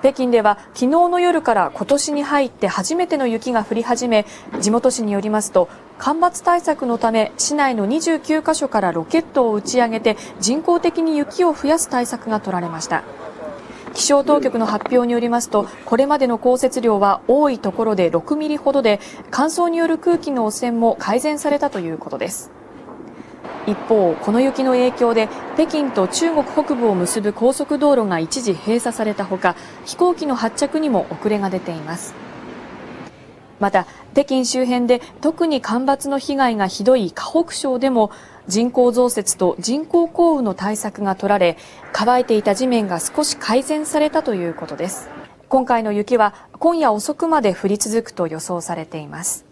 北京では昨日の夜から今年に入って初めての雪が降り始め地元紙によりますと干ばつ対策のため市内の29カ所からロケットを打ち上げて人工的に雪を増やす対策が取られました。気象当局の発表によりますとこれまでの降雪量は多いところで6ミリほどで乾燥による空気の汚染も改善されたということです。一方、この雪の影響で北京と中国北部を結ぶ高速道路が一時閉鎖されたほか飛行機の発着にも遅れが出ています。また北京周辺で特に干ばつの被害がひどい河北省でも人工増設と人工降雨の対策が取られ乾いていた地面が少し改善されたということです。今回の雪は今夜遅くまで降り続くと予想されています。